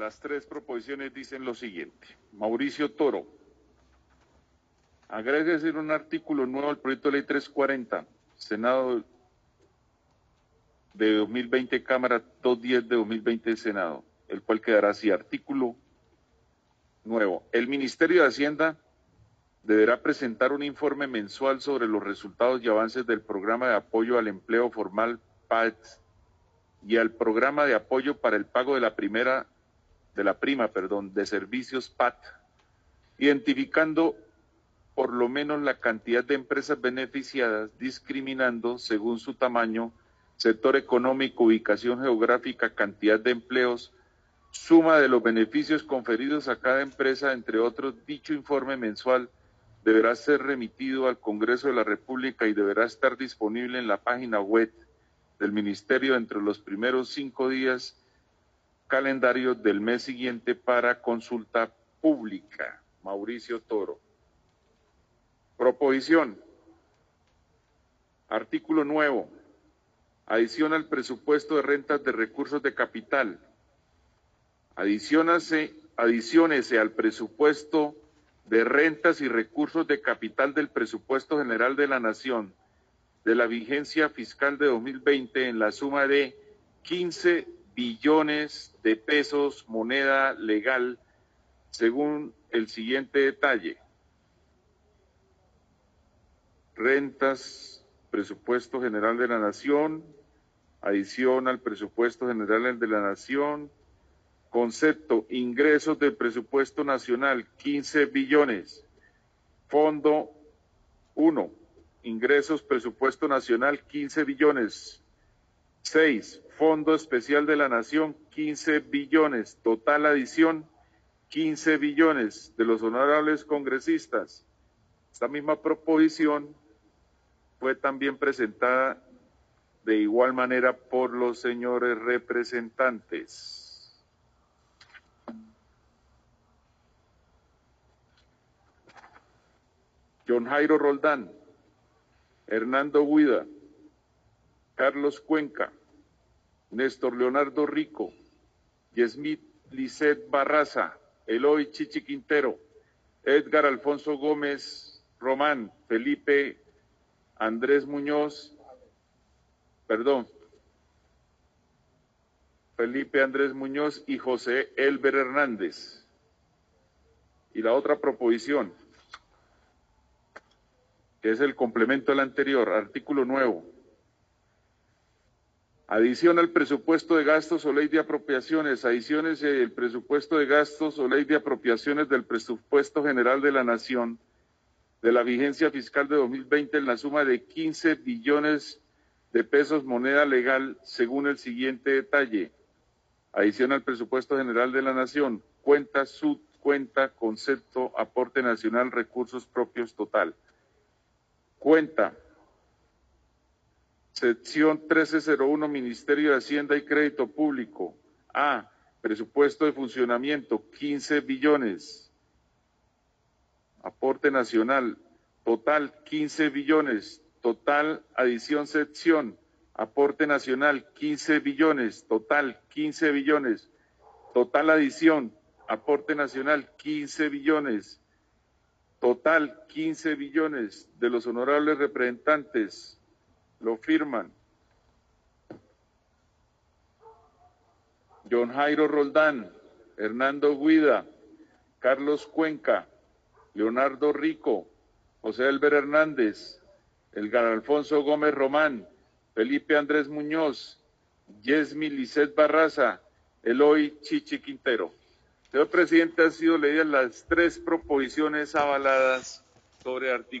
Las tres proposiciones dicen lo siguiente. Mauricio Toro. Agrégese un artículo nuevo al proyecto de ley 340, Senado de 2020, Cámara 210 de 2020, Senado, el cual quedará así. Artículo nuevo. El Ministerio de Hacienda deberá presentar un informe mensual sobre los resultados y avances del programa de apoyo al empleo formal PAD y al programa de apoyo para el pago de la primera de la prima, perdón, de servicios PAT, identificando por lo menos la cantidad de empresas beneficiadas, discriminando según su tamaño, sector económico, ubicación geográfica, cantidad de empleos, suma de los beneficios conferidos a cada empresa, entre otros. Dicho informe mensual deberá ser remitido al Congreso de la República y deberá estar disponible en la página web del Ministerio entre los primeros cinco días calendario del mes siguiente para consulta pública. Mauricio Toro. Proposición. Artículo nuevo. Adición al presupuesto de rentas de recursos de capital. Adiciónase, adiciónese al presupuesto de rentas y recursos de capital del presupuesto general de la Nación de la vigencia fiscal de 2020 en la suma de 15 billones de pesos moneda legal según el siguiente detalle. Rentas, presupuesto general de la nación, adición al presupuesto general de la nación, concepto, ingresos del presupuesto nacional, 15 billones, fondo 1, ingresos presupuesto nacional, 15 billones, 6, Fondo Especial de la Nación, 15 billones. Total adición, 15 billones de los honorables congresistas. Esta misma proposición fue también presentada de igual manera por los señores representantes. John Jairo Roldán, Hernando Guida, Carlos Cuenca, Néstor Leonardo Rico, Yesmit Lisset Barraza, Eloy Chichi Quintero, Edgar Alfonso Gómez Román, Felipe Andrés Muñoz, perdón, Felipe Andrés Muñoz y José Elber Hernández. Y la otra proposición, que es el complemento del anterior, artículo nuevo, Adición al presupuesto de gastos o ley de apropiaciones, adiciones el presupuesto de gastos o ley de apropiaciones del presupuesto general de la Nación de la vigencia fiscal de 2020 en la suma de 15 billones de pesos moneda legal según el siguiente detalle. Adición al presupuesto general de la Nación, cuenta, subcuenta, concepto, aporte nacional, recursos propios total. Cuenta Sección 1301, Ministerio de Hacienda y Crédito Público. A. Presupuesto de funcionamiento, 15 billones. Aporte nacional, total 15 billones. Total adición sección, aporte nacional 15 billones. Total 15 billones. Total adición, aporte nacional 15 billones. Total 15 billones de los honorables representantes lo firman John Jairo Roldán, Hernando Guida, Carlos Cuenca, Leonardo Rico, José Elber Hernández, Elgar Alfonso Gómez Román, Felipe Andrés Muñoz, Yesmi Lisset Barraza, Eloy Chichi Quintero. Señor presidente, han sido leídas las tres proposiciones avaladas sobre artículo